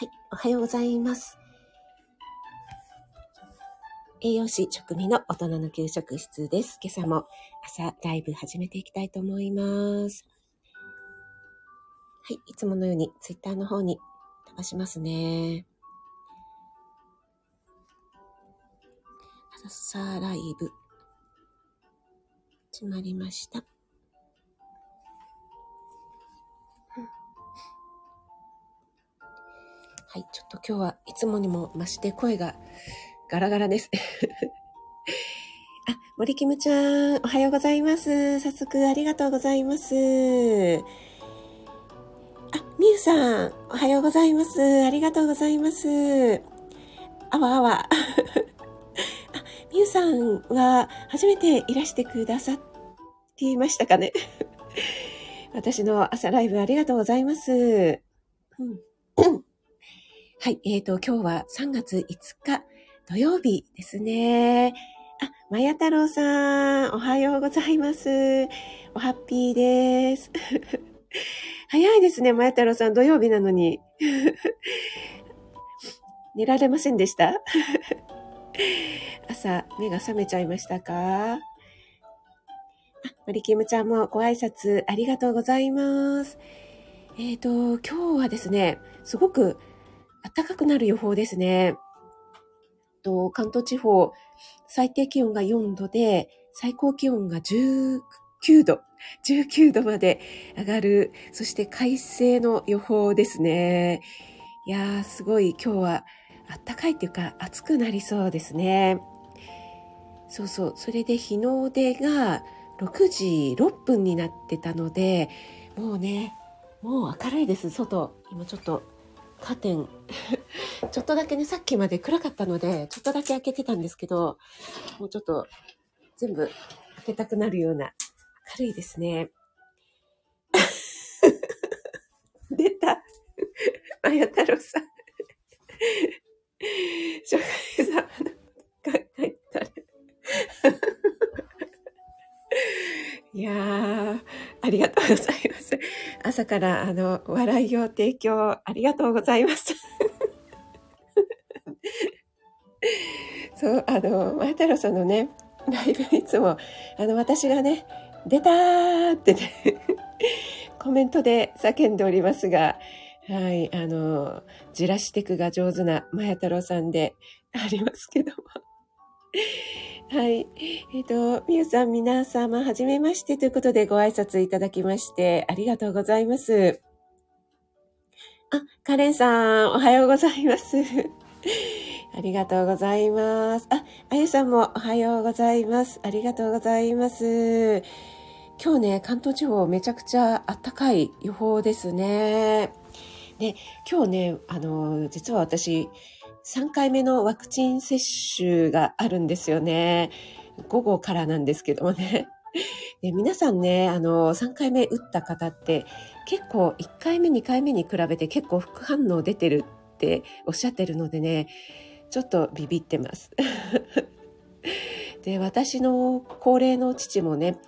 はい、おはようございます。栄養士食味の大人の給食室です。今朝も朝ライブ始めていきたいと思います。はい、いつものようにツイッターの方に飛ばしますね。朝ライブ始まりました。はい、ちょっと今日はいつもにも増して声がガラガラです。あ、森キムちゃん、おはようございます。早速ありがとうございます。あ、みゆさん、おはようございます。ありがとうございます。あわあわ。あ、みゆさんは初めていらしてくださっていましたかね 私の朝ライブありがとうございます。うんはい、えーと、今日は3月5日土曜日ですね。あ、まや太郎さん、おはようございます。おハッピーです。早いですね、まや太郎さん、土曜日なのに。寝られませんでした？朝、目が覚めちゃいましたか？あ、マリキムちゃんもご挨拶ありがとうございます。えっ、ー、と、今日はですね、すごく暖かくなる予報ですね。と関東地方、最低気温が4度で、最高気温が19度、19度まで上がる、そして快晴の予報ですね。いやー、すごい今日は暖かいっていうか暑くなりそうですね。そうそう、それで日の出が6時6分になってたので、もうね、もう明るいです、外。今ちょっとカーテン ちょっとだけね、さっきまで暗かったので、ちょっとだけ開けてたんですけど、もうちょっと全部開けたくなるような明るいですね。出た。あや太郎さん。初回様の考えたら。いや、ありがとうございます。朝からあの、笑いを提供ありがとうございます。そう、あの、前太郎さんのね、ライブいつも、あの、私がね、出たーってね、コメントで叫んでおりますが、はい、あの、じらしてくが上手な前太郎さんでありますけども。はい。えっ、ー、と、みゆさん、皆様、はじめましてということでご挨拶いただきまして、ありがとうございます。あ、カレンさん、おはようございます。ありがとうございます。あ、あゆさんもおはようございます。ありがとうございます。今日ね、関東地方めちゃくちゃ暖かい予報ですね。で、今日ね、あの、実は私、3回目のワクチン接種があるんですよね。午後からなんですけどもね。で皆さんね、あの、3回目打った方って結構1回目、2回目に比べて結構副反応出てるっておっしゃってるのでね、ちょっとビビってます。で、私の高齢の父もね、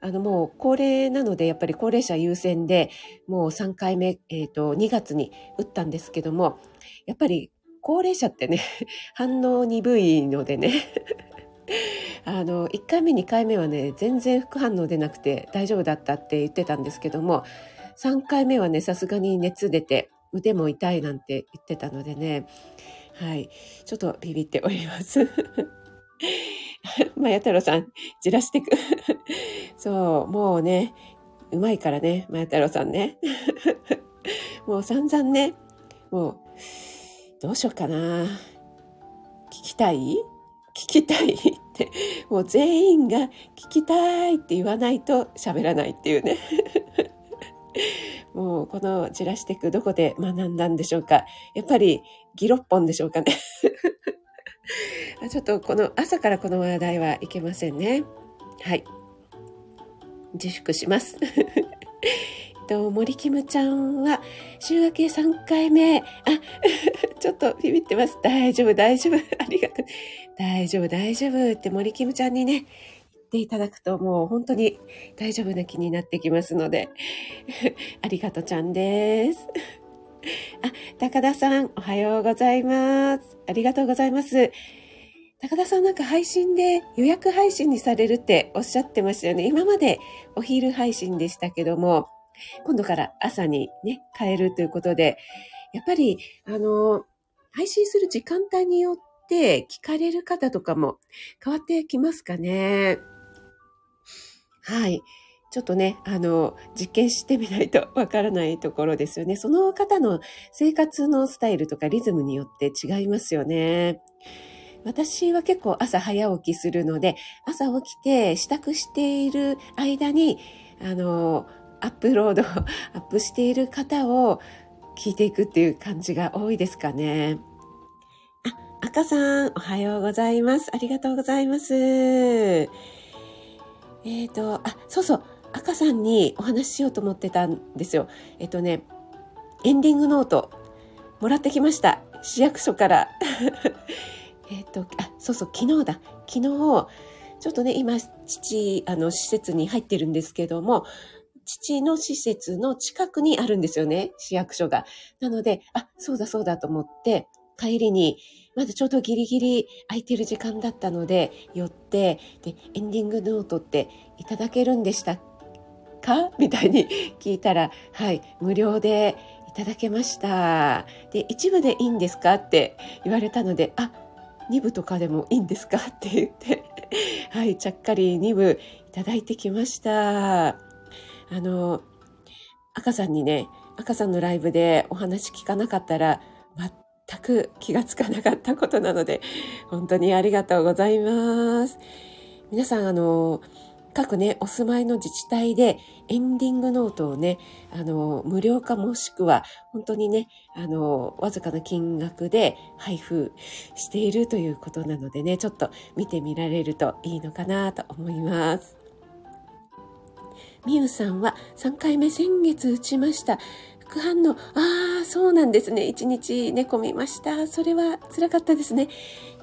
あのもう高齢なのでやっぱり高齢者優先でもう3回目、えっ、ー、と、2月に打ったんですけども、やっぱり高齢者ってね、反応鈍いのでね、あの、1回目、2回目はね、全然副反応出なくて大丈夫だったって言ってたんですけども、3回目はね、さすがに熱出て腕も痛いなんて言ってたのでね、はい、ちょっとビビっております。まや太郎さん、じらしてく。そう、もうね、うまいからね、まや太郎さんね。もう散々ね、もう、どうしようかな。聞きたい？聞きたいって、もう全員が聞きたいって言わないと喋らないっていうね。もうこのじらしていくどこで学んだんでしょうか。やっぱりギロッポンでしょうかね。ちょっとこの朝からこの話題はいけませんね。はい。自粛します。と、森キムちゃんは、週明け3回目。あ、ちょっとビビってます。大丈夫、大丈夫。ありがとう。大丈夫、大丈夫って森キムちゃんにね、言っていただくともう本当に大丈夫な気になってきますので、ありがとうちゃんです。あ、高田さん、おはようございます。ありがとうございます。高田さんなんか配信で予約配信にされるっておっしゃってましたよね。今までお昼配信でしたけども、今度から朝にね、変えるということで、やっぱり、あの、配信する時間帯によって聞かれる方とかも変わってきますかね。はい。ちょっとね、あの、実験してみないとわからないところですよね。その方の生活のスタイルとかリズムによって違いますよね。私は結構朝早起きするので、朝起きて支度している間に、あの、アップロード、アップしている方を聞いていくっていう感じが多いですかね。あ、赤さん、おはようございます。ありがとうございます。えっ、ー、と、あ、そうそう、赤さんにお話ししようと思ってたんですよ。えっ、とね、エンディングノート、もらってきました。市役所から。えっ、と、あ、そうそう、昨日だ。昨日、ちょっとね、今、父、あの、施設に入ってるんですけども、父の施設の近くにあるんですよね、市役所が。なので、あ、そうだそうだと思って、帰りに、まだちょうどギリギリ空いてる時間だったので、寄って、で、エンディングノートっていただけるんでしたか？みたいに聞いたら、はい、無料でいただけました。で、一部でいいんですか？って言われたので、あ、2部とかでもいいんですか？って言って、はい、ちゃっかり2部いただいてきました。あの、赤さんにね、赤さんのライブでお話聞かなかったら、全く気がつかなかったことなので、本当にありがとうございます。皆さん、あの、各ね、お住まいの自治体でエンディングノートをね、あの、無料かもしくは、本当にね、あの、わずかな金額で配布しているということなのでね、ちょっと見てみられるといいのかなと思います。みゆさんは3回目先月打ちました。副反応、ああ、そうなんですね。1日寝込みました。それは辛かったですね。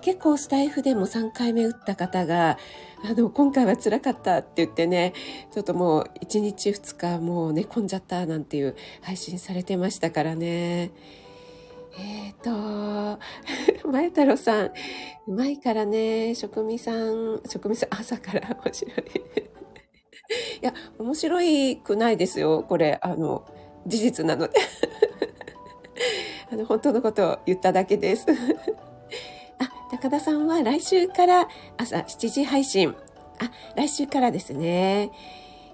結構スタイフでも3回目打った方が、あの、今回は辛かったって言ってね、ちょっともう1日2日もう寝込んじゃったなんていう配信されてましたからね。えっ、ー、と、前太郎さん、うまいからね、職味さん、職味さん、朝から面白い。いや、面白いくないですよ、これ、あの、事実なので。あの、本当のことを言っただけです あ。高田さんは来週から朝7時配信。あ、来週からですね。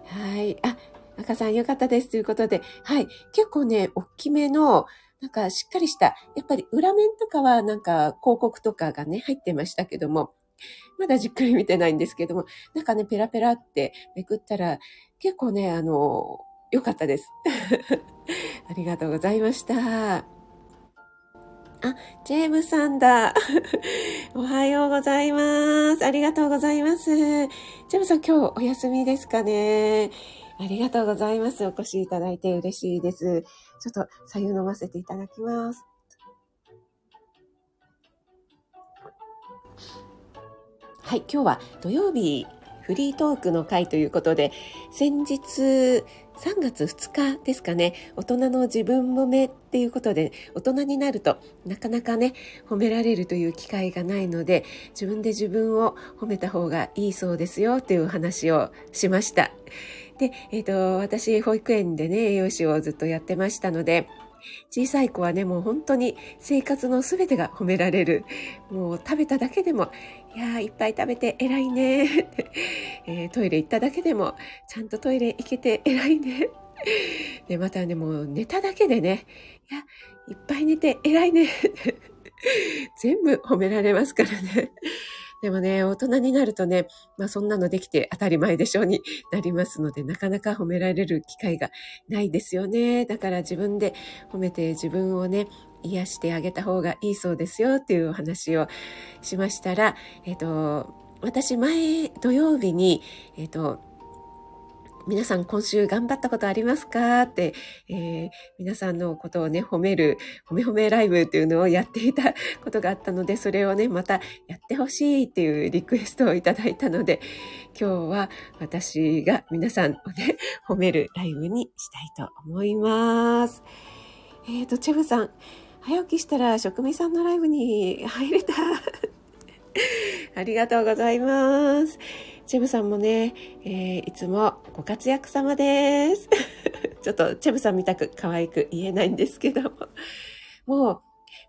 はい。あ、赤さんよかったです。ということで、はい。結構ね、大きめの、なんかしっかりした、やっぱり裏面とかはなんか広告とかがね、入ってましたけども、まだじっくり見てないんですけども、なんかね、ペラペラってめくったら、結構ね、あの、良かったです。ありがとうございました。あ、ジェームさんだ。おはようございます。ありがとうございます。ジェームさん今日お休みですかね。ありがとうございます。お越しいただいて嬉しいです。ちょっと左右飲ませていただきます。はい、今日は土曜日フリートークの会ということで、先日3月2日ですかね、大人の自分褒めっていうことで、大人になるとなかなかね、褒められるという機会がないので、自分で自分を褒めた方がいいそうですよという話をしました。で、えっ、ー、と、私、保育園でね、栄養士をずっとやってましたので、小さい子はね、もう本当に生活の全てが褒められる。もう食べただけでも、いやー、いっぱい食べて偉いね。えー、トイレ行っただけでも、ちゃんとトイレ行けて偉いね。で、またね、もう寝ただけでね、いや、いっぱい寝て偉いね。全部褒められますからね。でもね、大人になるとね、まあそんなのできて当たり前でしょうに なりますので、なかなか褒められる機会がないですよね。だから自分で褒めて自分をね、癒してあげた方がいいそうですよっていうお話をしましたら、えっ、と、私前土曜日に、えっ、と、皆さん今週頑張ったことありますか？って、えー、皆さんのことをね、褒める、褒め褒めライブっていうのをやっていたことがあったので、それをね、またやってほしいっていうリクエストをいただいたので、今日は私が皆さんをね、褒めるライブにしたいと思います。えっ、ー、と、チェフさん、早起きしたら職味さんのライブに入れた。ありがとうございます。チェブさんもね、えー、いつもご活躍様です。ちょっとチェブさんみたく可愛く言えないんですけども。もう、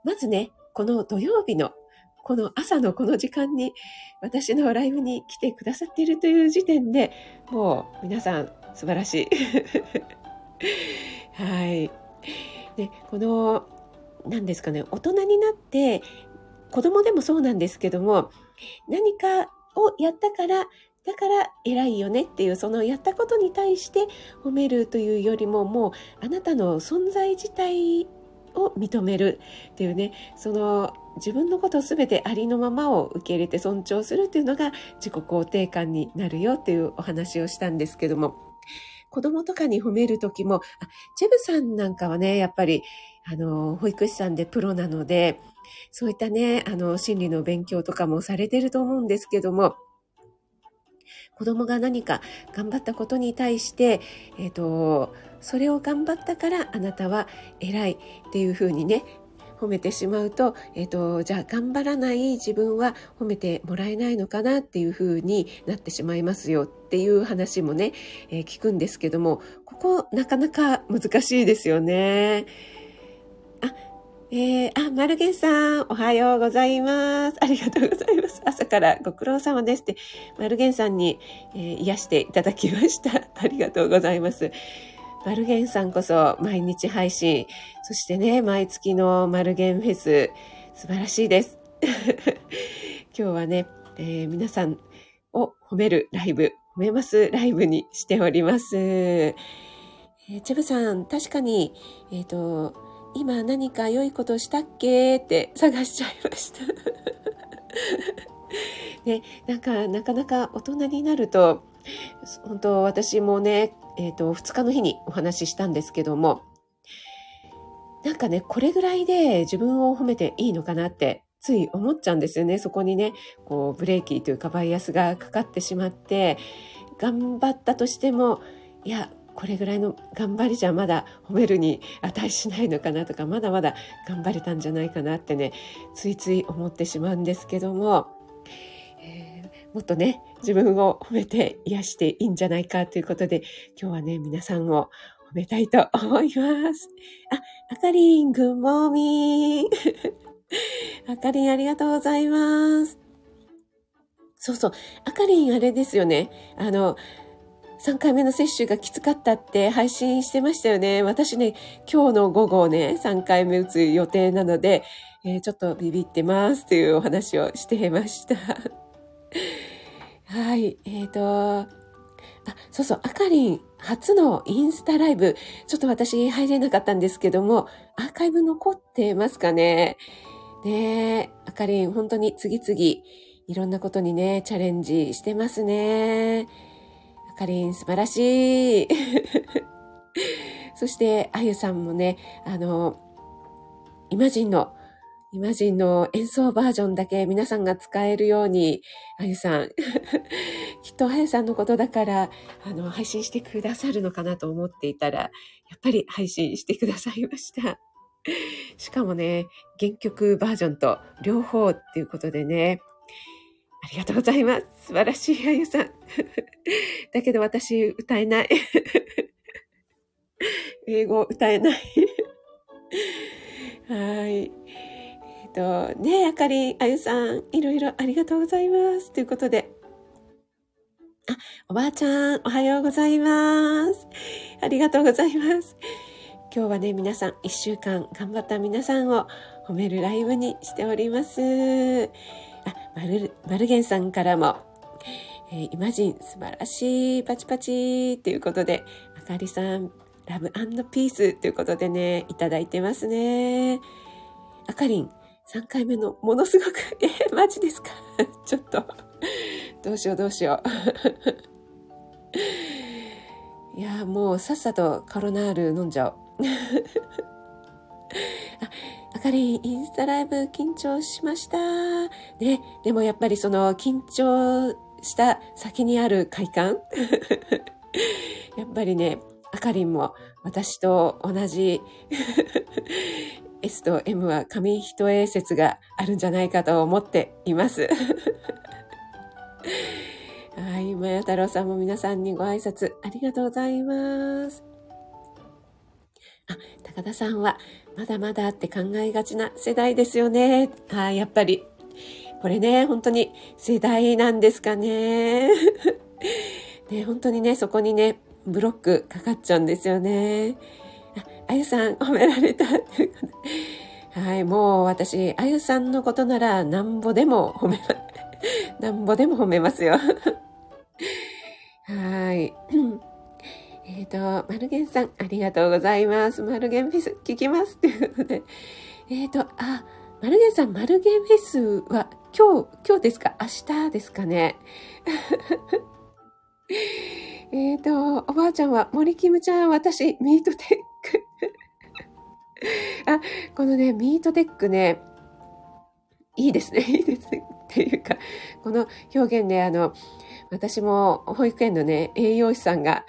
まずね、この土曜日のこの朝のこの時間に私のライブに来てくださっているという時点でもう皆さん素晴らしい。はい。で、この、何ですかね、大人になって子供でもそうなんですけども何かをやったからだから偉いよねっていうそのやったことに対して褒めるというよりももうあなたの存在自体を認める。っていうねその自分のことを全てありのままを受け入れて尊重するっていうのが自己肯定感になるよっていうお話をしたんですけども。子供とかに褒める時もあチェブさんなんかはねやっぱりあの保育士さんでプロなのでそういったねあの心理の勉強とかもされてると思うんですけども子供が何か頑張ったことに対して、えっ、ー、と、それを頑張ったからあなたは偉いっていうふうにね、褒めてしまうと、えっ、ー、と、じゃあ頑張らない自分は褒めてもらえないのかなっていうふうになってしまいますよっていう話もね、えー、聞くんですけども、ここなかなか難しいですよね。えー、あ、マルゲンさん、おはようございます。ありがとうございます。朝からご苦労様ですって、マルゲンさんに、えー、癒していただきました。ありがとうございます。マルゲンさんこそ毎日配信、そしてね、毎月のマルゲンフェス、素晴らしいです。今日はね、えー、皆さんを褒めるライブ、褒めますライブにしております。えー、チェブさん、確かに、えっ、ー、と、今何か良いことしたっけ？って探しちゃいました。ね、なんか、なかなか大人になると、本当私もね、えっ、ー、と、2日の日にお話ししたんですけども、なんかね、これぐらいで自分を褒めていいのかなって、つい思っちゃうんですよね。そこにね、こう、ブレーキというかバイアスがかかってしまって、頑張ったとしても、いや、これぐらいの頑張りじゃまだ褒めるに値しないのかなとかまだまだ頑張れたんじゃないかなってねついつい思ってしまうんですけども、えー、もっとね自分を褒めて癒していいんじゃないかということで今日はね皆さんを褒めたいと思います。あ、あかりん、グッモーミー。あかりん、ありがとうございます。そうそう。あかりん、あれですよね。あの、3回目の接種がきつかったって配信してましたよね。私ね、今日の午後ね、3回目打つ予定なので、えー、ちょっとビビってますというお話をしてました。はい。えっ、ー、と、あ、そうそう、あかりん、初のインスタライブ、ちょっと私入れなかったんですけども、アーカイブ残ってますかねねえ、あかりん、本当に次々、いろんなことにね、チャレンジしてますね。かりん素晴らしい。そして、あゆさんもね、あの、イマジンの、イマジンの演奏バージョンだけ皆さんが使えるように、あゆさん、きっとあゆさんのことだから、あの、配信してくださるのかなと思っていたら、やっぱり配信してくださいました。しかもね、原曲バージョンと両方っていうことでね、ありがとうございます。素晴らしいあゆさん。だけど私歌えない。英語歌えない。はい。えっ、ー、と、ね、あかりあゆさん、いろいろありがとうございます。ということで。あ、おばあちゃん、おはようございます。ありがとうございます。今日はね、皆さん、一週間頑張った皆さんを褒めるライブにしております。マル、マルゲンさんからも、えー、イマジン素晴らしい、パチパチということで、あかりさん、ラブピースということでね、いただいてますね。あかりん、3回目のものすごく、えー、マジですか？ちょっと、どうしようどうしよう。いや、もうさっさとカロナール飲んじゃおう。かりインスタライブ緊張しました。ね、でもやっぱりその緊張した先にある快感 やっぱりね、あかりんも私と同じ S と M は紙一重説があるんじゃないかと思っています。はい、まや太郎さんも皆さんにご挨拶ありがとうございます。あ、高田さんは、まだまだって考えがちな世代ですよね。あやっぱり。これね、本当に世代なんですかね。ね、本当にね、そこにね、ブロックかかっちゃうんですよね。あ、あゆさん褒められた。はい、もう私、あゆさんのことならなんぼでも褒め、なんぼでも褒めますよ。はい。えっ、ー、と、マルゲンさん、ありがとうございます。マルゲンフェス、聞きます。ということで。えっ、ー、と、あ、マルゲンさん、マルゲンフェスは今日、今日ですか？明日ですかね？えっと、おばあちゃんは、森キムちゃん、私、ミートテック あ、このね、ミートテックね、いいですね、いいですね。ていうか、この表現ね、あの、私も保育園のね、栄養士さんが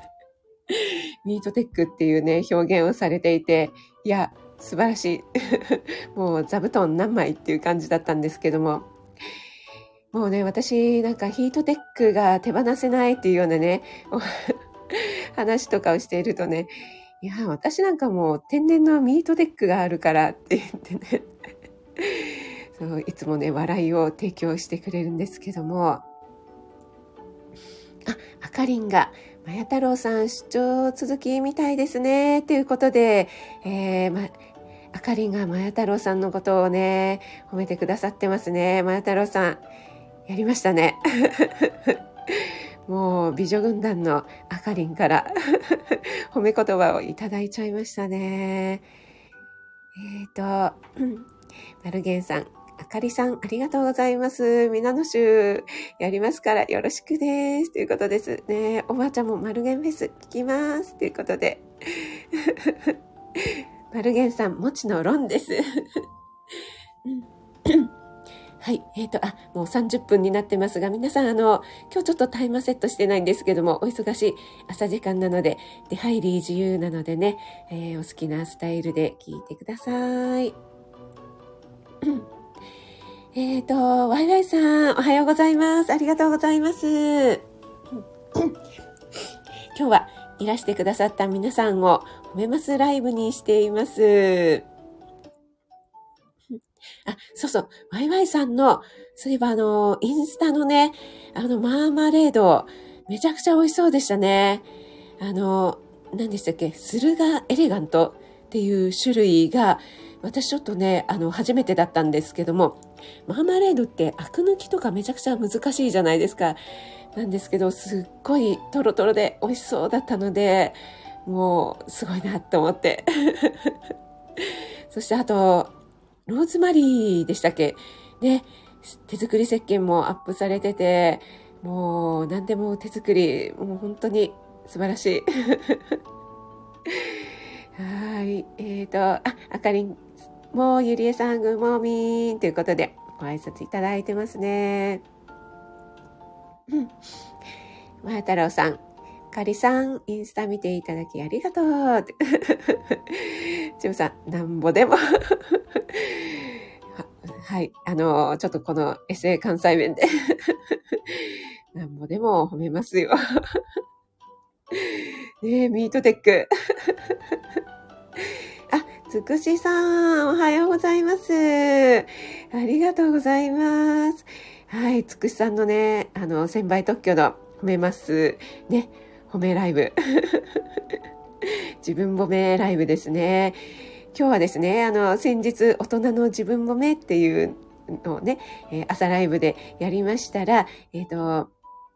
ミートテックっていうね、表現をされていて、いや、素晴らしい。もう座布団何枚っていう感じだったんですけども、もうね、私なんかヒートテックが手放せないっていうようなね、話とかをしているとね、いや、私なんかもう天然のミートテックがあるからって言ってね、そういつもね、笑いを提供してくれるんですけども、あ、あかりんが、まや太郎さん出張続きみたいですね。ということで、えー、ま、あかりんがまや太郎さんのことをね、褒めてくださってますね。まや太郎さん、やりましたね。もう美女軍団のあかりんから 褒め言葉をいただいちゃいましたね。えっ、ー、と、マルゲンさん、かりさん、ありがとうございます。皆の衆、やりますからよろしくです。ということですね。おばあちゃんもマルゲンフェス聞きます。ということで。マルゲンさん、もちの論です。はい。えっ、ー、と、あ、もう30分になってますが、皆さん、あの、今日ちょっとタイマーセットしてないんですけども、お忙しい朝時間なので、出入り自由なのでね、えー、お好きなスタイルで聞いてください。えっ、ー、と、ワイワイさん、おはようございます。ありがとうございます。今日はいらしてくださった皆さんを褒めますライブにしています。あ、そうそう、ワイワイさんの、そういえばあの、インスタのね、あの、マーマレード、めちゃくちゃ美味しそうでしたね。あの、何でしたっけ、スルガエレガントっていう種類が、私ちょっとね、あの、初めてだったんですけども、マーマレードってアク抜きとかめちゃくちゃ難しいじゃないですか。なんですけど、すっごいトロトロで美味しそうだったので、もう、すごいなって思って。そしてあと、ローズマリーでしたっけ？ね、手作り石鹸もアップされてて、もう何でも手作り、もう本当に素晴らしい。はい。えっ、ー、と、あ、あかりんもうゆりえさん、ぐもみんということで、ご挨拶いただいてますね。うん。まや太郎さん、かりさん、インスタ見ていただきありがとう。ちむさん、なんぼでも はい。あの、ちょっとこのエセ関西弁で なんぼでも褒めますよねえ、ミートテックつくしさん、おはようございます。ありがとうございます。はい、つくしさんのね、あの、千倍特許の褒めます。ね、褒めライブ。自分褒めライブですね。今日はですね、あの、先日、大人の自分褒めっていうのをね、え、朝ライブでやりましたら、えっ、ー、と、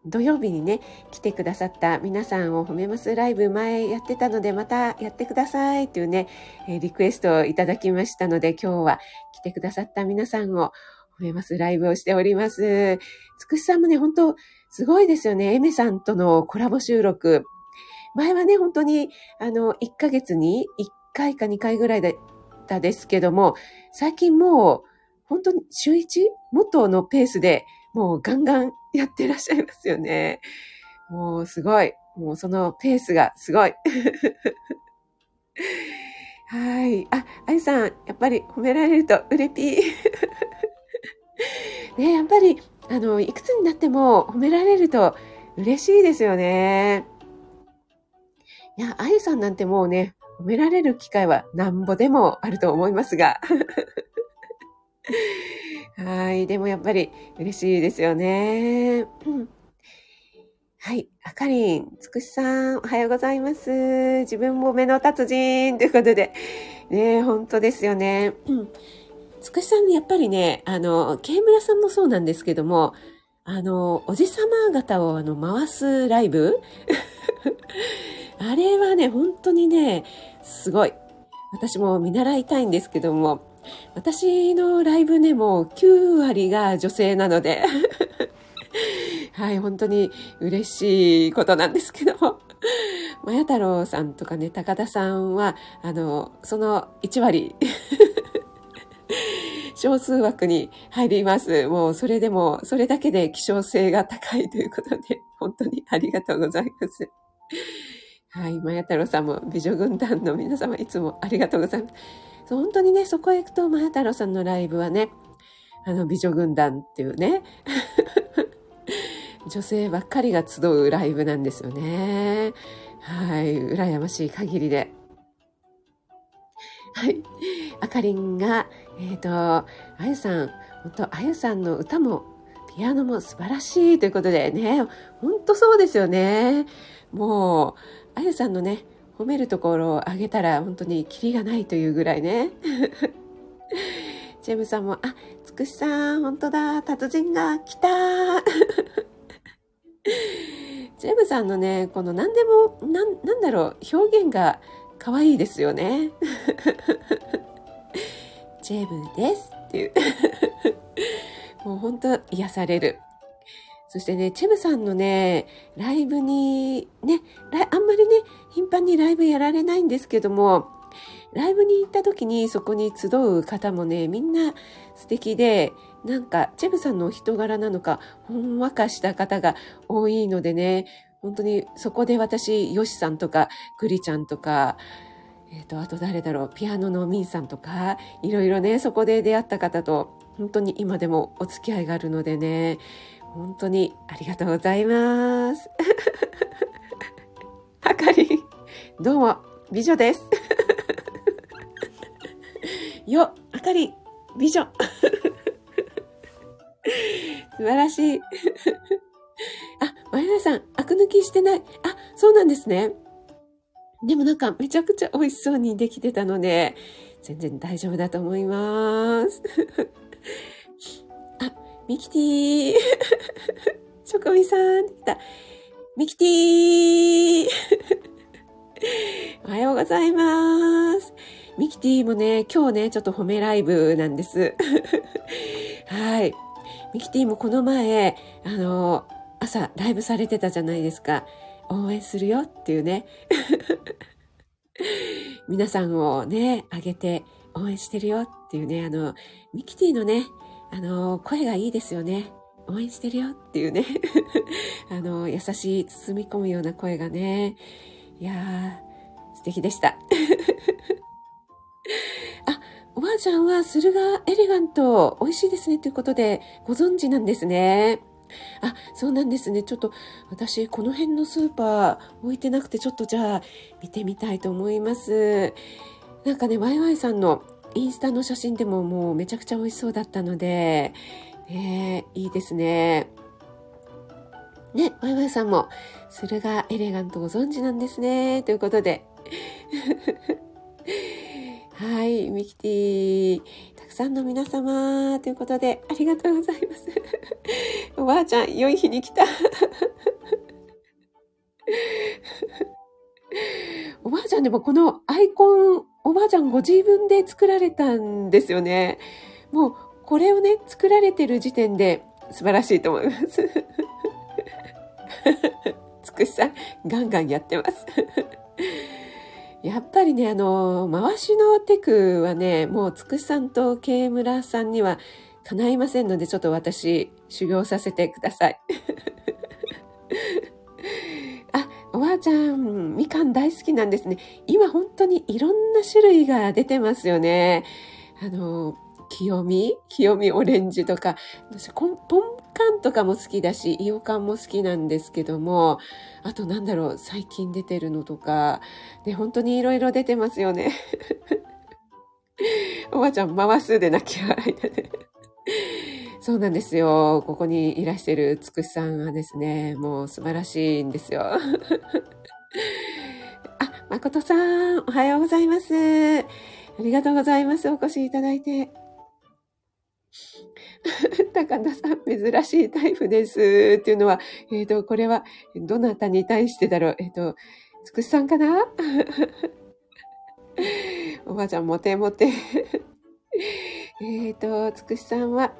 土曜日にね、来てくださった皆さんを褒めますライブ前やってたのでまたやってくださいというね、リクエストをいただきましたので今日は来てくださった皆さんを褒めますライブをしております。つくしさんもね、本当すごいですよね。エメさんとのコラボ収録。前はね、本当にあの、1ヶ月に1回か2回ぐらいだったですけども、最近もう本当に週 1? 元のペースでもうガンガン やってらっしゃいますよね。もうすごい。もうそのペースがすごい。はい。あ、あゆさん、やっぱり褒められるとうれぴー。ね、やっぱり、あの、いくつになっても褒められると嬉しいですよね。いや、あゆさんなんてもうね、褒められる機会はなんぼでもあると思いますが。はい。でもやっぱり嬉しいですよね。はい。あかりん、つくしさん、おはようございます。自分も目の達人ということで。ね本当ですよね。うん。つくしさんね、やっぱりね、あの、ケ村さんもそうなんですけども、あの、おじさま方をあの、回すライブ？あれはね、本当にね、すごい。私も見習いたいんですけども、私のライブね、も9割が女性なので はい、本当に嬉しいことなんですけども。まや太郎さんとかね、高田さんは、あの、その1割 少数枠に入ります。もうそれでも、それだけで希少性が高いということで、本当にありがとうございます。はい、まや太郎さんも美女軍団の皆様いつもありがとうございます。本当にね、そこへ行くと、まや太郎さんのライブはね、あの、美女軍団っていうね、女性ばっかりが集うライブなんですよね。はい、羨ましい限りで。はい。あかりんが、えっ、ー、と、あゆさん、本当あゆさんの歌も、ピアノも素晴らしいということでね、本当そうですよね。もう、あゆさんのね、褒めるところをあげたら本当にキリがないというぐらいね。ジェムさんも、あ、つくしさん、本当だ、達人が来た ジェムさんのね、この何でも、なん、なんだろう、表現が可愛いですよね。ジェムですっていう。もう本当癒される。そしてね、チェムさんのね、ライブに、ね、あんまりね、頻繁にライブやられないんですけども、ライブに行った時にそこに集う方もね、みんな素敵で、なんか、チェムさんのお人柄なのか、ほんわかした方が多いのでね、本当にそこで私、ヨシさんとか、クリちゃんとか、えっ、ー、と、あと誰だろう、ピアノのミンさんとか、いろいろね、そこで出会った方と、本当に今でもお付き合いがあるのでね、本当にありがとうございます。はかり、どうも、美女です。よ、あかり、美女。素晴らしい。あ、前田さん、アク抜きしてない。あ、そうなんですね。でもなんかめちゃくちゃ美味しそうにできてたので、全然大丈夫だと思います。ミキティー。ショコミさん、来た。ミキティー。おはようございます。ミキティもね、今日ね、ちょっと褒めライブなんです。はい。ミキティもこの前、あの、朝ライブされてたじゃないですか。応援するよっていうね。皆さんをね、あげて応援してるよっていうね、あの、ミキティのね、あの、声がいいですよね。応援してるよっていうね。あの、優しい包み込むような声がね。いやー、素敵でした。あ、おばあちゃんは駿河エレガント美味しいですねということでご存知なんですね。あ、そうなんですね。ちょっと私この辺のスーパー置いてなくてちょっとじゃあ見てみたいと思います。なんかね、ワイワイさんのインスタの写真でももうめちゃくちゃ美味しそうだったので、ね、いいですね。ね、ワイワイさんも、駿河エレガントご存知なんですね。ということで。はい、ミキティ、たくさんの皆様、ということで、ありがとうございます。おばあちゃん、良い日に来た。おばあちゃんでもこのアイコン、おばあちゃんご自分で作られたんですよね。もう、これをね、作られてる時点で素晴らしいと思います。つくしさん、ガンガンやってます。やっぱりね、あの、回しのテクはね、もうつくしさんと慶村さんには叶いませんので、ちょっと私、修行させてください。おばあちゃん、みかん大好きなんですね。今本当にいろんな種類が出てますよね。あの、清見清見オレンジとか、私ポンカンとかも好きだし、イオカンも好きなんですけども、あとなんだろう、最近出てるのとか、ね、本当にいろいろ出てますよね。おばあちゃん、回すで泣き笑いだね。そうなんですよ。ここにいらしてるつくしさんはですね、もう素晴らしいんですよ。あ、誠さん、おはようございます。ありがとうございます。お越しいただいて。高田さん、珍しいタイプです。っていうのは、えっ、ー、と、これは、どなたに対してだろう。えっ、ー、と、つくしさんかな？おばあちゃん、モテモテ。えっと、つくしさんは、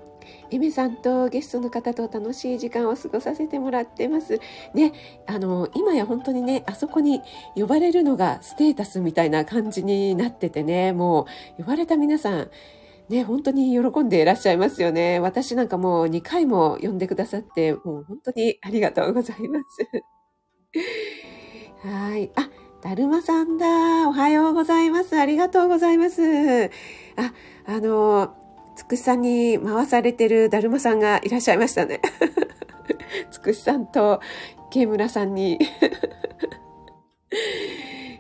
エメさんとゲストの方と楽しい時間を過ごさせてもらってます。ね、あの、今や本当にね、あそこに呼ばれるのがステータスみたいな感じになっててね、もう呼ばれた皆さん、ね、本当に喜んでいらっしゃいますよね。私なんかもう2回も呼んでくださって、もう本当にありがとうございます。はい。あ、だるまさんだ。おはようございます。ありがとうございます。あ、あの、つくしさんに回されてるだるまさんがいらっしゃいましたね。つくしさんとケムラさんに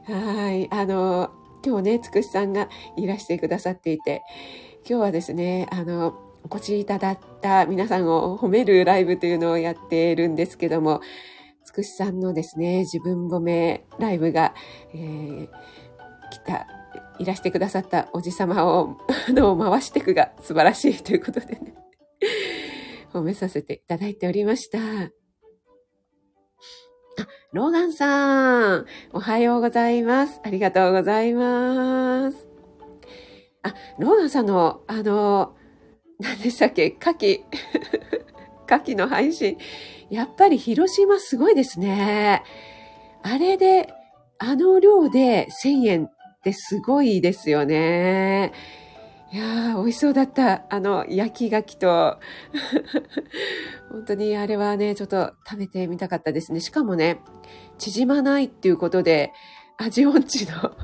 はい。あの、今日ね、つくしさんがいらしてくださっていて、今日はですね、あの、お越しいただった皆さんを褒めるライブというのをやっているんですけども、つくしさんのですね、自分褒めライブが、えー、来た、いらしてくださったおじさまを、あの、回してくが素晴らしい ということでね、褒めさせていただいておりました。あ、ローガンさん、おはようございます。ありがとうございます。あ、ローガンさんの、あの、何でしたっけ？牡蠣。牡蠣の配信。やっぱり広島すごいですね。あれで、あの量で1000円ってすごいですよね。いやー、美味しそうだった。あの、焼き牡蠣と。本当にあれはね、ちょっと食べてみたかったですね。しかもね、縮まないっていうことで、味音痴の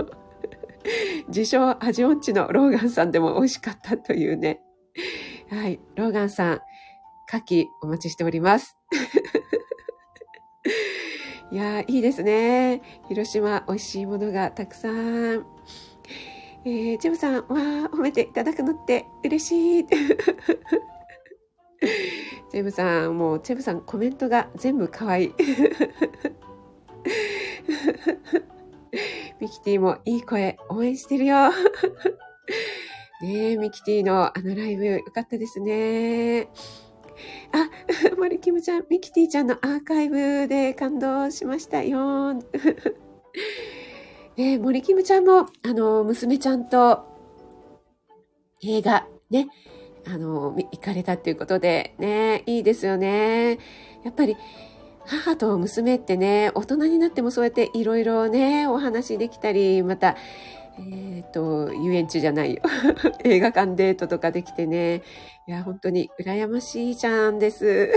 自称味音痴のローガンさんでも美味しかったというね。はい。ローガンさん、牡蠣お待ちしております。いやいいですね。広島、美味しいものがたくさん。えー、チェブさん、わー、褒めていただくのって嬉しい。チェブさん、もう、チェブさん、コメントが全部可愛い。ミキティもいい声応援してるよ。ねえ、ミキティのあのライブよかったですね。あ、森キムちゃん、ミキティちゃんのアーカイブで感動しましたよ。ね森キムちゃんも、あの、娘ちゃんと映画、ね、あの、行かれたっていうことで、ね、いいですよね。やっぱり、母と娘ってね、大人になってもそうやっていろいろね、お話できたり、また、えっ、ー、と、遊園地じゃないよ。映画館デートとかできてね。いや、本当に羨ましいじゃんです。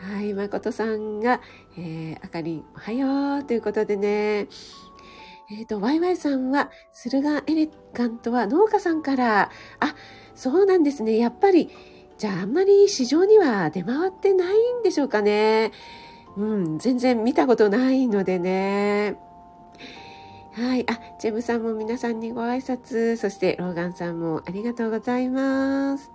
はい、誠さんが、えー、あかりん、おはようということでね。えっ、ー、と、ワイワイさんは、駿河エレガントは農家さんから、あ、そうなんですね。やっぱり、じゃああんまり市場には出回ってないんでしょうかね。うん、全然見たことないのでね。はい。あ、ジェムさんも皆さんにご挨拶、そしてローガンさんもありがとうございます。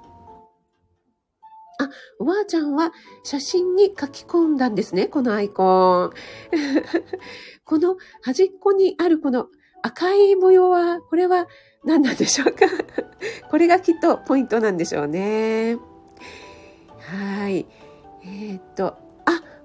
あ、おばあちゃんは写真に書き込んだんですね、このアイコン。この端っこにあるこの赤い模様は、これは何なんでしょうか？これがきっとポイントなんでしょうね。はい。えー、っと、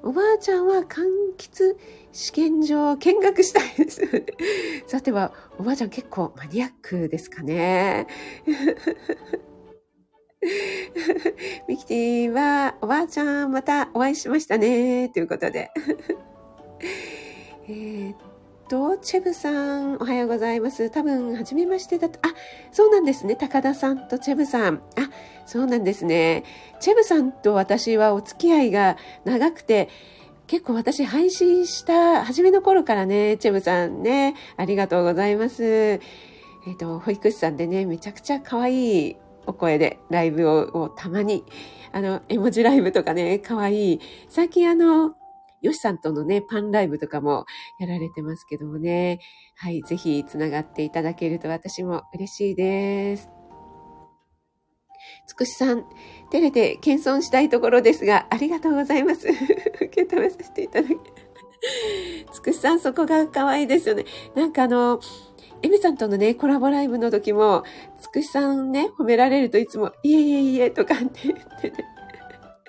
おばあちゃんは柑橘試験場を見学したいです。さては、おばあちゃん結構マニアックですかね。ミキティは、おばあちゃんまたお会いしましたね。ということで。えー、っと、チェブさん、おはようございます。多分、はじめましてだと、あ、そうなんですね。高田さんとチェブさん。あ、そうなんですね。チェブさんと私はお付き合いが長くて、結構私配信した初めの頃からね、チェムさんね、ありがとうございます。えっ、ー、と、保育士さんでね、めちゃくちゃ可愛いお声でライブをたまに、あの、絵文字ライブとかね、可愛い。最近あの、ヨシさんとのね、パンライブとかもやられてますけどもね。はい、ぜひ繋がっていただけると私も嬉しいです。つくしさん、照れて謙遜したいところですが、ありがとうございます。受け止めさせていただき。つくしさん、そこが可愛いですよね。なんかあの、エミさんとのね、コラボライブの時も、つくしさんね、褒められるといつも、いえいえいえとかって言ってね。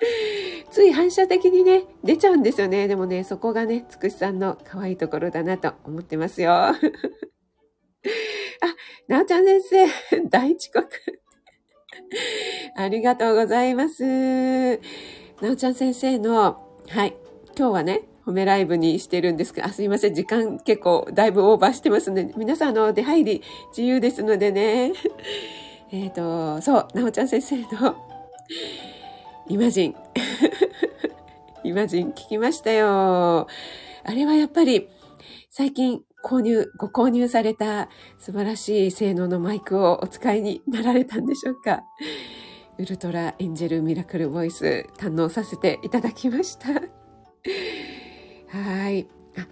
つい反射的にね、出ちゃうんですよね。でもね、そこがね、つくしさんの可愛いところだなと思ってますよ。あ、なおちゃん先生、大遅刻。ありがとうございます。なおちゃん先生の、はい、今日はね、褒めライブにしてるんですが、あすいません、時間結構だいぶオーバーしてますね。皆さんあの出入り自由ですのでね。えっ、と、そう、なおちゃん先生のイマジン。イマジン聞きましたよ。あれはやっぱり最近購入、ご購入された素晴らしい性能のマイクをお使いになられたんでしょうか。ウルトラエンジェルミラクルボイス堪能させていただきました。はい。あ、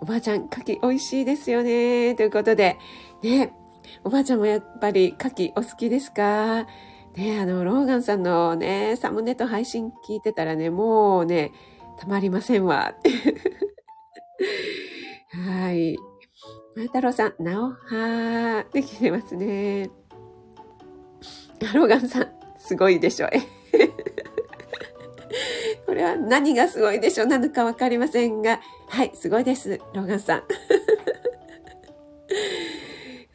おばあちゃん、牡蠣美味しいですよね。ということで、ね、おばあちゃんもやっぱり牡蠣お好きですか？ね、あの、ローガンさんのね、サムネと配信聞いてたらね、もうね、たまりませんわ。はい。ま太郎さん、なおはーできてますね。ローガンさん、すごいでしょ。これは何がすごいでしょうなのかわかりませんが、はい、すごいです、ローガンさん。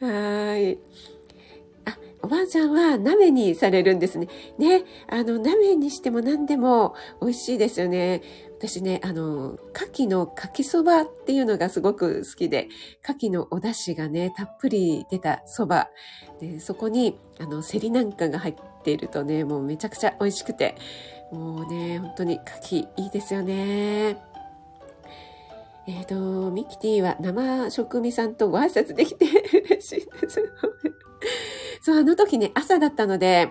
はい。おばあちゃんは鍋にされるんですね。ね、あの、鍋にしても何でも美味しいですよね。私ね、あの、牡蠣の牡蠣そばっていうのがすごく好きで、牡蠣のお出汁がね、たっぷり出たそば。で、そこに、あの、セリなんかが入っているとね、もうめちゃくちゃ美味しくて、もうね、本当に牡蠣いいですよね。えっ、ー、と、ミキティは生食味さんとご挨拶できて嬉しいです。そう、あの時ね、朝だったので、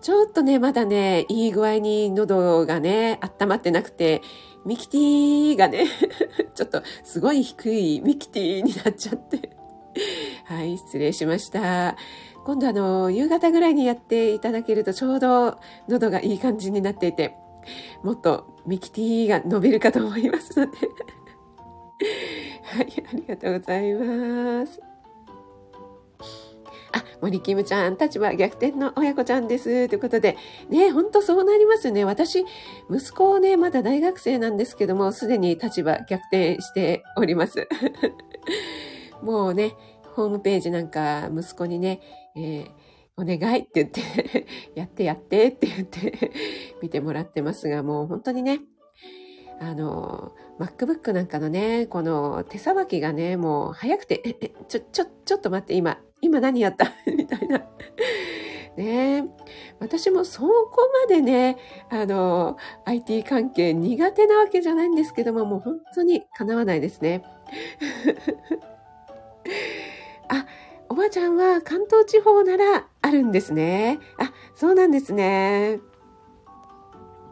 ちょっとね、まだね、いい具合に喉がね、温まってなくて、ミキティがね、ちょっとすごい低いミキティになっちゃって。はい、失礼しました。今度あの、夕方ぐらいにやっていただけるとちょうど喉がいい感じになっていて、もっとミキティが伸びるかと思いますので。はい、ありがとうございます。あ、森キムちゃん、立場逆転の親子ちゃんです。ということで、ね、ほんとそうなりますね。私、息子をね、まだ大学生なんですけども、すでに立場逆転しております。もうね、ホームページなんか息子にね、えー、お願いって言って やってやってって言って見てもらってますが、もう本当にね、あの、MacBook なんかのね、この手さばきがね、もう早くて、ちょ、ちょ、ちょっと待って、今、今何やった？みたいな。ね私もそこまでね、あの、IT 関係苦手なわけじゃないんですけども、もう本当に叶わないですね。あ、おばあちゃんは関東地方ならあるんですね。あ、そうなんですね。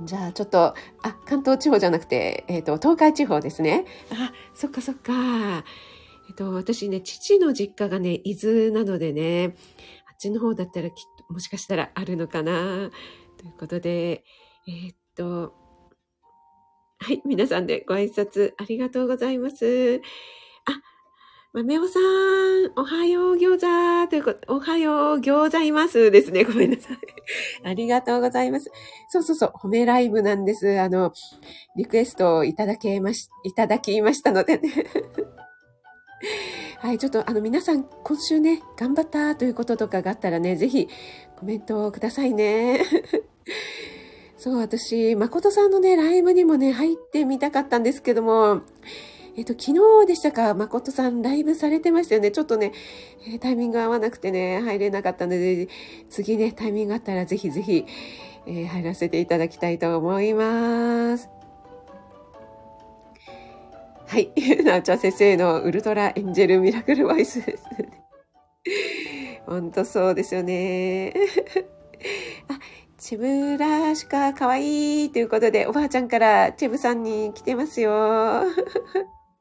じゃあちょっと、あ、関東地方じゃなくて、えっ、ー、と、東海地方ですね。あ、そっかそっか。えっと、私ね、父の実家がね、伊豆なのでね、あっちの方だったらきっと、もしかしたらあるのかな。ということで、えー、っと、はい、皆さんでご挨拶ありがとうございます。あ、まめおさん、おはよう餃子ということ、おはよう餃子いますですね。ごめんなさい。ありがとうございます。そうそうそう、褒めライブなんです。あの、リクエストをいただけまし、いただきましたのでね。はい、ちょっとあの皆さん今週ね、頑張ったということとかがあったらね、ぜひコメントをくださいね。そう、私、誠さんのね、ライブにもね、入ってみたかったんですけども、えっと、昨日でしたか、誠さんライブされてましたよね。ちょっとね、え、タイミング合わなくてね、入れなかったので、次ね、タイミングあったらぜひぜひ、えー、入らせていただきたいと思います。はい。なおちゃん先生のウルトラエンジェルミラクルボイスです。ほんとそうですよね。あ、チブラシカかわいいということで、おばあちゃんからチェブさんに来てますよ。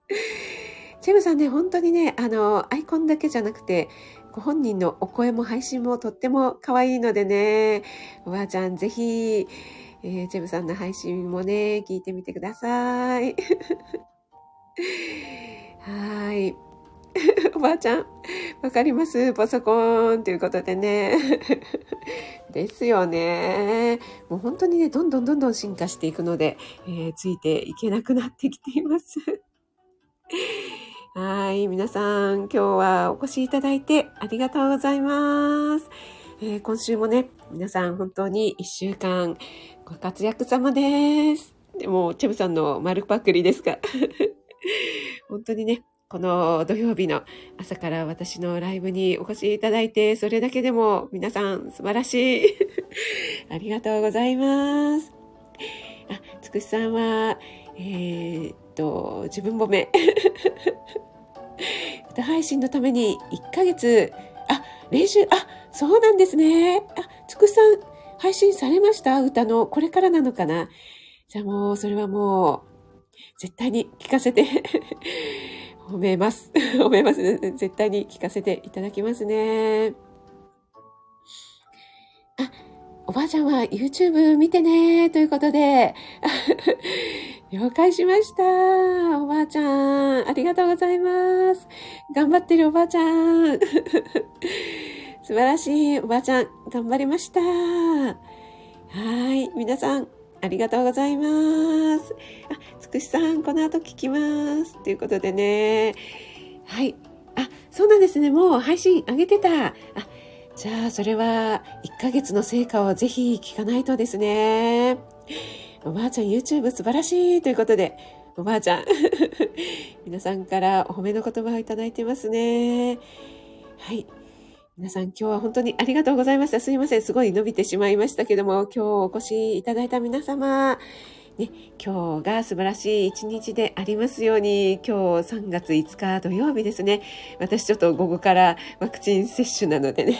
チェブさんね、本当にね、あの、アイコンだけじゃなくて、ご本人のお声も配信もとっても可愛いのでね、おばあちゃんぜひ、えー、チェブさんの配信もね、聞いてみてください。はい。おばあちゃん、わかります？パソコンということでね。ですよね。もう本当にね、どんどんどんどん進化していくので、えー、ついていけなくなってきています。はい。皆さん、今日はお越しいただいてありがとうございます。えー、今週もね、皆さん本当に一週間ご活躍様です。でも、チェムさんの丸パクリですか 本当にね、この土曜日の朝から私のライブにお越しいただいて、それだけでも皆さん素晴らしい。ありがとうございます。あ、つくしさんは、えー、っと、自分褒め。歌配信のために1ヶ月、あ、練習、あ、そうなんですね。あ、つくしさん、配信されました？歌の、これからなのかな？じゃあもう、それはもう、絶対に聞かせて 褒めます。褒めます、絶対に聞かせていただきますね。あ、おばあちゃんは YouTube 見てねということで、了解しました。おばあちゃん、ありがとうございます。頑張ってるおばあちゃん。素晴らしいおばあちゃん、頑張りました。はい、皆さん、ありがとうございます。あ、さん、この後聞きます。ということでね。はい。あ、そうなんですね。もう配信上げてた。あ、じゃあ、それは1ヶ月の成果をぜひ聞かないとですね。おばあちゃん YouTube 素晴らしいということで、おばあちゃん。皆さんからお褒めの言葉をいただいてますね。はい。皆さん今日は本当にありがとうございました。すいません。すごい伸びてしまいましたけども、今日お越しいただいた皆様、ね、今日が素晴らしい一日でありますように、今日3月5日土曜日ですね。私ちょっと午後からワクチン接種なのでね、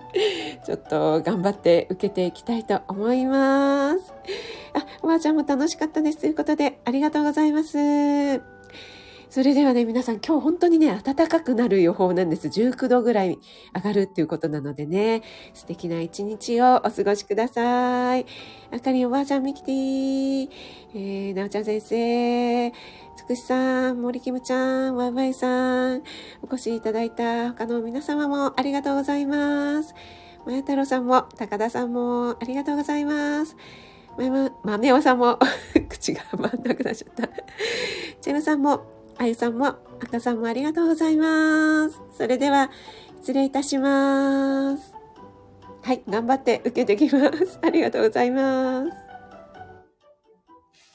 ちょっと頑張って受けていきたいと思います。あ、おばあちゃんも楽しかったです。ということで、ありがとうございます。それではね、皆さん今日本当にね、暖かくなる予報なんです。19度ぐらい上がるっていうことなのでね、素敵な一日をお過ごしください。あかりおばあちゃんみきてー、えー、なおちゃん先生、つくしさん、森きむちゃん、わいわいさん、お越しいただいた他の皆様もありがとうございます。まや太郎さんも、高田さんもありがとうございます。ま、ま、まめおさんも 口が回んなくなっちゃった。チェムさんも、あゆさんも、赤さんもありがとうございます。それでは、失礼いたします。はい、頑張って受けてきます。ありがとうございます。